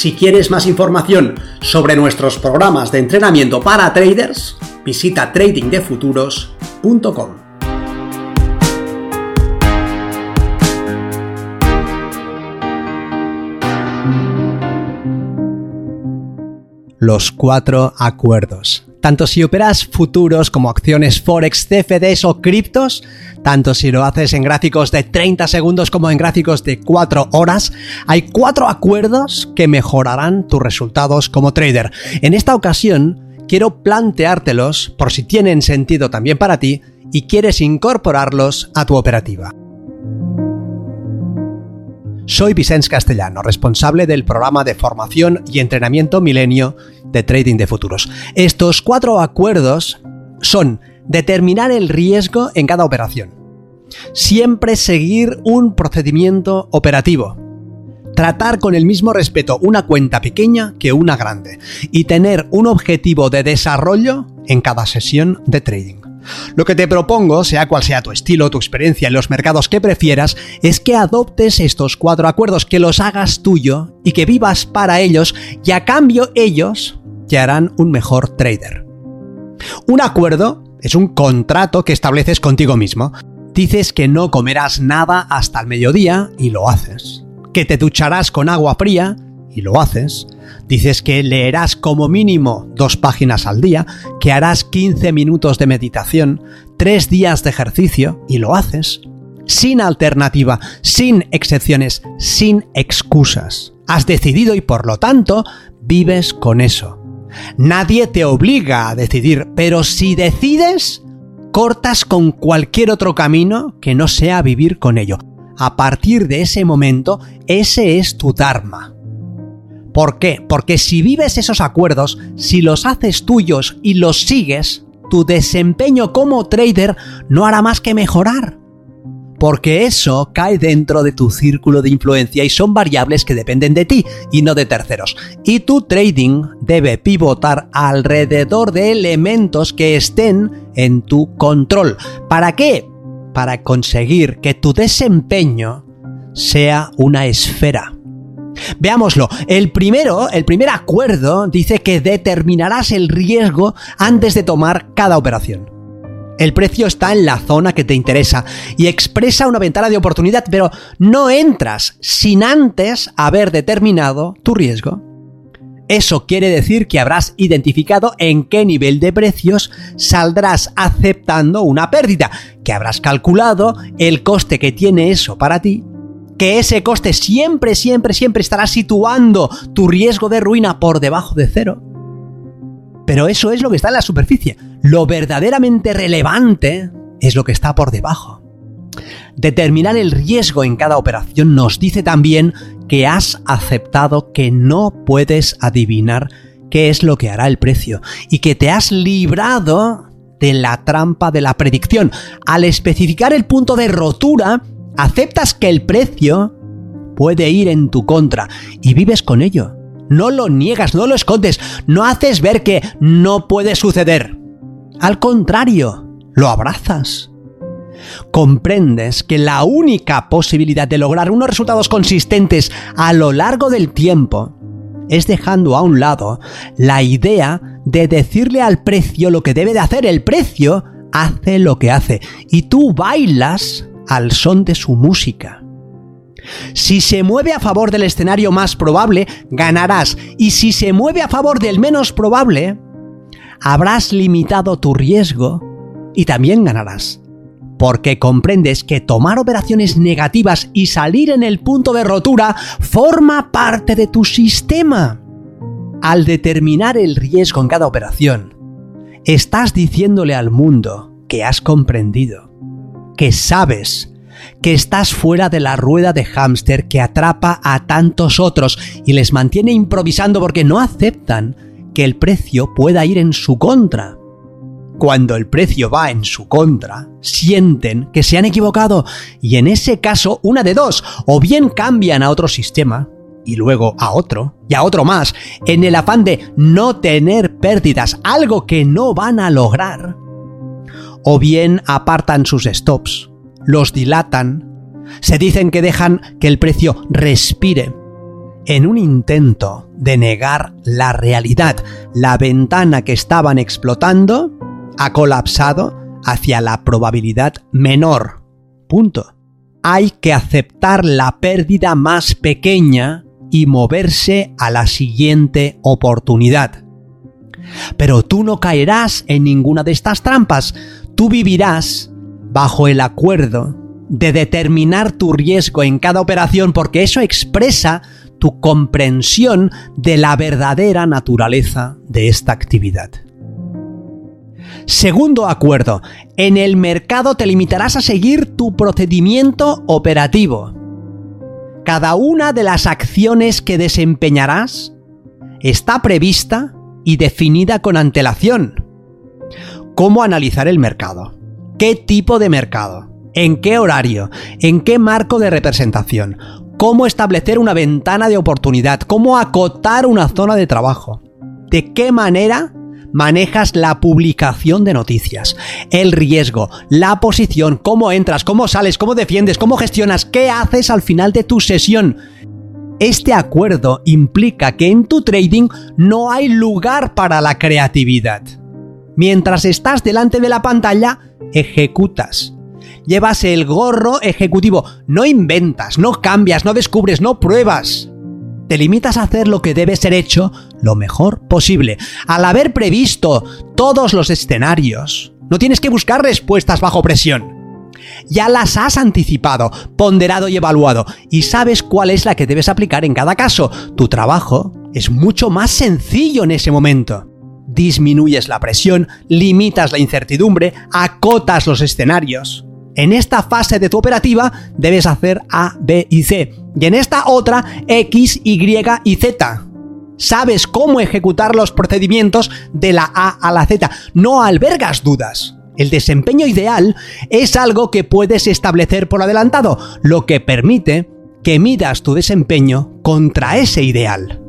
Si quieres más información sobre nuestros programas de entrenamiento para traders, visita tradingdefuturos.com. Los cuatro acuerdos. Tanto si operas futuros como acciones forex, CFDs o criptos, tanto si lo haces en gráficos de 30 segundos como en gráficos de 4 horas, hay cuatro acuerdos que mejorarán tus resultados como trader. En esta ocasión, quiero planteártelos por si tienen sentido también para ti y quieres incorporarlos a tu operativa. Soy Vicens Castellano, responsable del programa de formación y entrenamiento Milenio de Trading de Futuros. Estos cuatro acuerdos son determinar el riesgo en cada operación, siempre seguir un procedimiento operativo, tratar con el mismo respeto una cuenta pequeña que una grande y tener un objetivo de desarrollo en cada sesión de trading. Lo que te propongo, sea cual sea tu estilo, tu experiencia en los mercados que prefieras, es que adoptes estos cuatro acuerdos, que los hagas tuyo y que vivas para ellos y a cambio ellos te harán un mejor trader. Un acuerdo es un contrato que estableces contigo mismo. Dices que no comerás nada hasta el mediodía y lo haces. Que te ducharás con agua fría y lo haces. Dices que leerás como mínimo dos páginas al día, que harás 15 minutos de meditación, tres días de ejercicio y lo haces. Sin alternativa, sin excepciones, sin excusas. Has decidido y por lo tanto vives con eso. Nadie te obliga a decidir, pero si decides, cortas con cualquier otro camino que no sea vivir con ello. A partir de ese momento, ese es tu Dharma. ¿Por qué? Porque si vives esos acuerdos, si los haces tuyos y los sigues, tu desempeño como trader no hará más que mejorar. Porque eso cae dentro de tu círculo de influencia y son variables que dependen de ti y no de terceros. Y tu trading debe pivotar alrededor de elementos que estén en tu control. ¿Para qué? Para conseguir que tu desempeño sea una esfera Veámoslo. El primero, el primer acuerdo dice que determinarás el riesgo antes de tomar cada operación. El precio está en la zona que te interesa y expresa una ventana de oportunidad, pero no entras sin antes haber determinado tu riesgo. Eso quiere decir que habrás identificado en qué nivel de precios saldrás aceptando una pérdida, que habrás calculado el coste que tiene eso para ti que ese coste siempre, siempre, siempre estará situando tu riesgo de ruina por debajo de cero. Pero eso es lo que está en la superficie. Lo verdaderamente relevante es lo que está por debajo. Determinar el riesgo en cada operación nos dice también que has aceptado que no puedes adivinar qué es lo que hará el precio y que te has librado de la trampa de la predicción. Al especificar el punto de rotura, aceptas que el precio puede ir en tu contra y vives con ello. No lo niegas, no lo escondes, no haces ver que no puede suceder. Al contrario, lo abrazas. Comprendes que la única posibilidad de lograr unos resultados consistentes a lo largo del tiempo es dejando a un lado la idea de decirle al precio lo que debe de hacer. El precio hace lo que hace y tú bailas al son de su música. Si se mueve a favor del escenario más probable, ganarás. Y si se mueve a favor del menos probable, habrás limitado tu riesgo y también ganarás. Porque comprendes que tomar operaciones negativas y salir en el punto de rotura forma parte de tu sistema. Al determinar el riesgo en cada operación, estás diciéndole al mundo que has comprendido que sabes que estás fuera de la rueda de hámster que atrapa a tantos otros y les mantiene improvisando porque no aceptan que el precio pueda ir en su contra. Cuando el precio va en su contra, sienten que se han equivocado y en ese caso una de dos, o bien cambian a otro sistema, y luego a otro, y a otro más, en el afán de no tener pérdidas, algo que no van a lograr, o bien apartan sus stops, los dilatan, se dicen que dejan que el precio respire, en un intento de negar la realidad. La ventana que estaban explotando ha colapsado hacia la probabilidad menor. Punto. Hay que aceptar la pérdida más pequeña y moverse a la siguiente oportunidad. Pero tú no caerás en ninguna de estas trampas. Tú vivirás bajo el acuerdo de determinar tu riesgo en cada operación porque eso expresa tu comprensión de la verdadera naturaleza de esta actividad. Segundo acuerdo, en el mercado te limitarás a seguir tu procedimiento operativo. Cada una de las acciones que desempeñarás está prevista y definida con antelación. ¿Cómo analizar el mercado? ¿Qué tipo de mercado? ¿En qué horario? ¿En qué marco de representación? cómo establecer una ventana de oportunidad, cómo acotar una zona de trabajo, de qué manera manejas la publicación de noticias, el riesgo, la posición, cómo entras, cómo sales, cómo defiendes, cómo gestionas, qué haces al final de tu sesión. Este acuerdo implica que en tu trading no hay lugar para la creatividad. Mientras estás delante de la pantalla, ejecutas, llevas el gorro ejecutivo. No inventas, no cambias, no descubres, no pruebas. Te limitas a hacer lo que debe ser hecho lo mejor posible. Al haber previsto todos los escenarios, no tienes que buscar respuestas bajo presión. Ya las has anticipado, ponderado y evaluado, y sabes cuál es la que debes aplicar en cada caso. Tu trabajo es mucho más sencillo en ese momento disminuyes la presión, limitas la incertidumbre, acotas los escenarios. En esta fase de tu operativa debes hacer A, B y C. Y en esta otra X, Y y Z. Sabes cómo ejecutar los procedimientos de la A a la Z. No albergas dudas. El desempeño ideal es algo que puedes establecer por adelantado, lo que permite que midas tu desempeño contra ese ideal.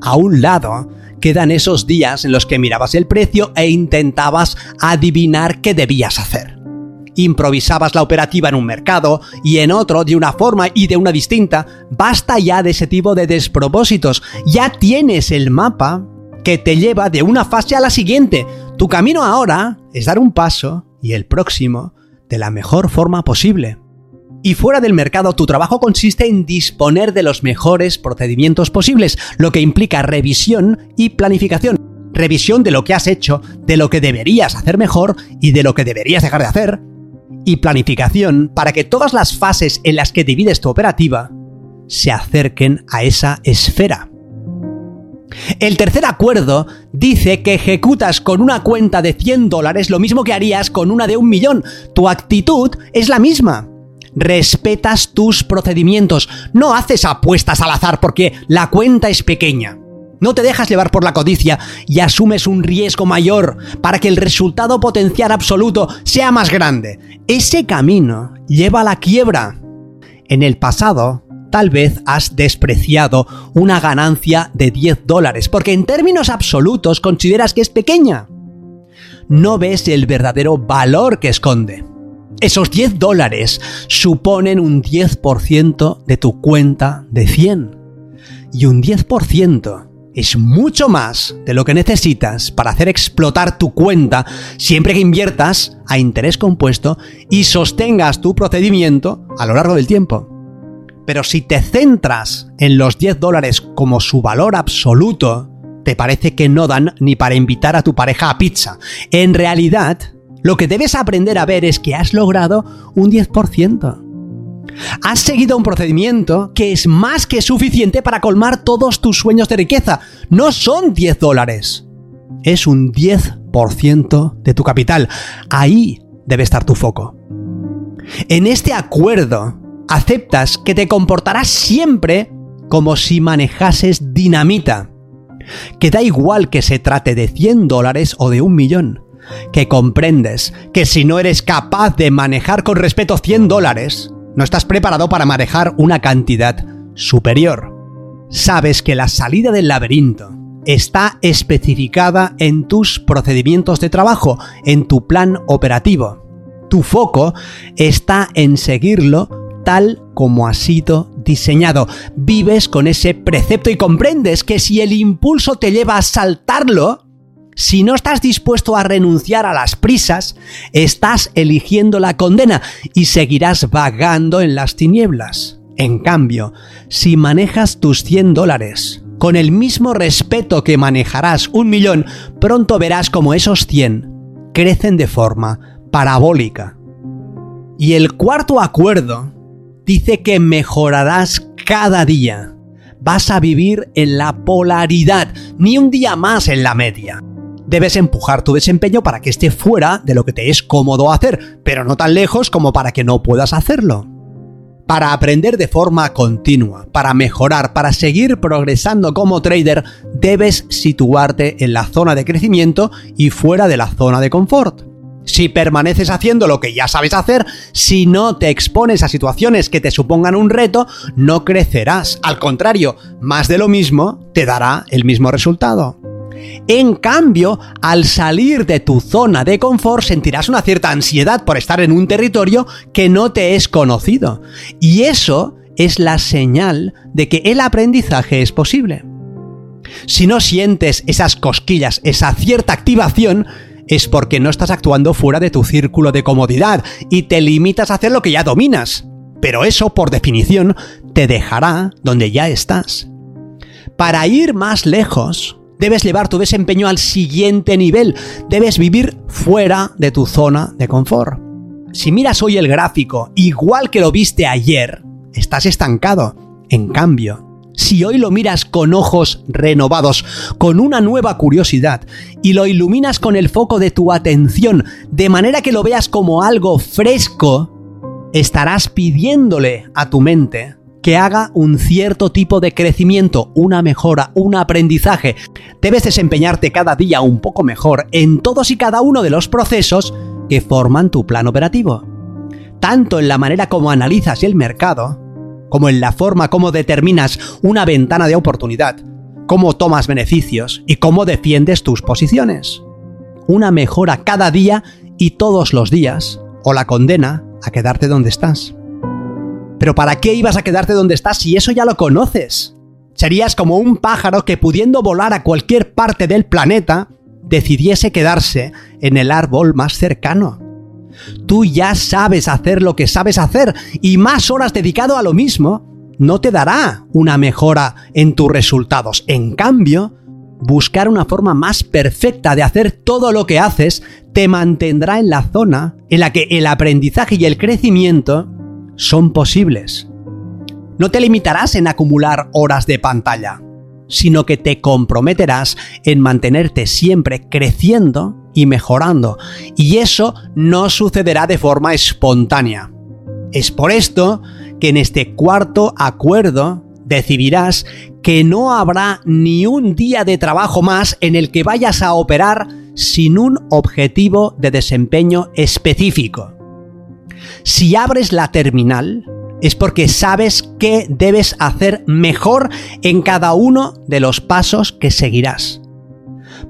A un lado, quedan esos días en los que mirabas el precio e intentabas adivinar qué debías hacer improvisabas la operativa en un mercado y en otro de una forma y de una distinta, basta ya de ese tipo de despropósitos. Ya tienes el mapa que te lleva de una fase a la siguiente. Tu camino ahora es dar un paso y el próximo de la mejor forma posible. Y fuera del mercado, tu trabajo consiste en disponer de los mejores procedimientos posibles, lo que implica revisión y planificación. Revisión de lo que has hecho, de lo que deberías hacer mejor y de lo que deberías dejar de hacer, y planificación para que todas las fases en las que divides tu operativa se acerquen a esa esfera. El tercer acuerdo dice que ejecutas con una cuenta de 100 dólares lo mismo que harías con una de un millón. Tu actitud es la misma. Respetas tus procedimientos, no haces apuestas al azar porque la cuenta es pequeña. No te dejas llevar por la codicia y asumes un riesgo mayor para que el resultado potencial absoluto sea más grande. Ese camino lleva a la quiebra. En el pasado, tal vez has despreciado una ganancia de 10 dólares porque en términos absolutos consideras que es pequeña. No ves el verdadero valor que esconde. Esos 10 dólares suponen un 10% de tu cuenta de 100. Y un 10% es mucho más de lo que necesitas para hacer explotar tu cuenta siempre que inviertas a interés compuesto y sostengas tu procedimiento a lo largo del tiempo. Pero si te centras en los 10 dólares como su valor absoluto, te parece que no dan ni para invitar a tu pareja a pizza. En realidad, lo que debes aprender a ver es que has logrado un 10%. Has seguido un procedimiento que es más que suficiente para colmar todos tus sueños de riqueza. No son 10 dólares. Es un 10% de tu capital. Ahí debe estar tu foco. En este acuerdo, aceptas que te comportarás siempre como si manejases dinamita. Que da igual que se trate de 100 dólares o de un millón. Que comprendes que si no eres capaz de manejar con respeto 100 dólares, no estás preparado para manejar una cantidad superior. Sabes que la salida del laberinto está especificada en tus procedimientos de trabajo, en tu plan operativo. Tu foco está en seguirlo tal como ha sido diseñado. Vives con ese precepto y comprendes que si el impulso te lleva a saltarlo, si no estás dispuesto a renunciar a las prisas, estás eligiendo la condena y seguirás vagando en las tinieblas. En cambio, si manejas tus 100 dólares con el mismo respeto que manejarás un millón, pronto verás como esos 100 crecen de forma parabólica. Y el cuarto acuerdo dice que mejorarás cada día. Vas a vivir en la polaridad, ni un día más en la media. Debes empujar tu desempeño para que esté fuera de lo que te es cómodo hacer, pero no tan lejos como para que no puedas hacerlo. Para aprender de forma continua, para mejorar, para seguir progresando como trader, debes situarte en la zona de crecimiento y fuera de la zona de confort. Si permaneces haciendo lo que ya sabes hacer, si no te expones a situaciones que te supongan un reto, no crecerás. Al contrario, más de lo mismo te dará el mismo resultado. En cambio, al salir de tu zona de confort sentirás una cierta ansiedad por estar en un territorio que no te es conocido. Y eso es la señal de que el aprendizaje es posible. Si no sientes esas cosquillas, esa cierta activación, es porque no estás actuando fuera de tu círculo de comodidad y te limitas a hacer lo que ya dominas. Pero eso, por definición, te dejará donde ya estás. Para ir más lejos, debes llevar tu desempeño al siguiente nivel. Debes vivir fuera de tu zona de confort. Si miras hoy el gráfico, igual que lo viste ayer, estás estancado. En cambio, si hoy lo miras con ojos renovados, con una nueva curiosidad, y lo iluminas con el foco de tu atención, de manera que lo veas como algo fresco, estarás pidiéndole a tu mente que haga un cierto tipo de crecimiento, una mejora, un aprendizaje. Debes desempeñarte cada día un poco mejor en todos y cada uno de los procesos que forman tu plan operativo. Tanto en la manera como analizas el mercado, como en la forma como determinas una ventana de oportunidad, cómo tomas beneficios y cómo defiendes tus posiciones. Una mejora cada día y todos los días, o la condena a quedarte donde estás. Pero ¿para qué ibas a quedarte donde estás si eso ya lo conoces? Serías como un pájaro que pudiendo volar a cualquier parte del planeta, decidiese quedarse en el árbol más cercano. Tú ya sabes hacer lo que sabes hacer y más horas dedicado a lo mismo no te dará una mejora en tus resultados. En cambio, buscar una forma más perfecta de hacer todo lo que haces te mantendrá en la zona en la que el aprendizaje y el crecimiento son posibles. No te limitarás en acumular horas de pantalla, sino que te comprometerás en mantenerte siempre creciendo y mejorando. Y eso no sucederá de forma espontánea. Es por esto que en este cuarto acuerdo decidirás que no habrá ni un día de trabajo más en el que vayas a operar sin un objetivo de desempeño específico. Si abres la terminal, es porque sabes qué debes hacer mejor en cada uno de los pasos que seguirás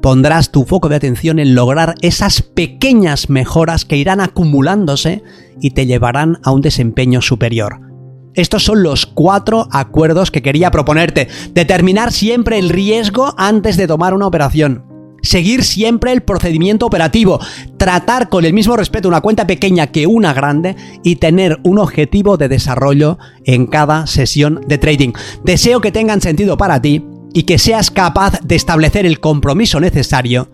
pondrás tu foco de atención en lograr esas pequeñas mejoras que irán acumulándose y te llevarán a un desempeño superior. Estos son los cuatro acuerdos que quería proponerte. Determinar siempre el riesgo antes de tomar una operación. Seguir siempre el procedimiento operativo. Tratar con el mismo respeto una cuenta pequeña que una grande y tener un objetivo de desarrollo en cada sesión de trading. Deseo que tengan sentido para ti y que seas capaz de establecer el compromiso necesario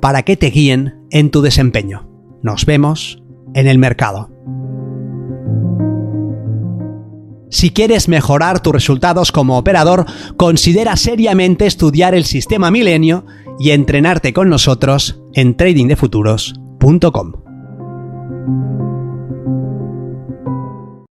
para que te guíen en tu desempeño. Nos vemos en el mercado. Si quieres mejorar tus resultados como operador, considera seriamente estudiar el sistema milenio y entrenarte con nosotros en tradingdefuturos.com.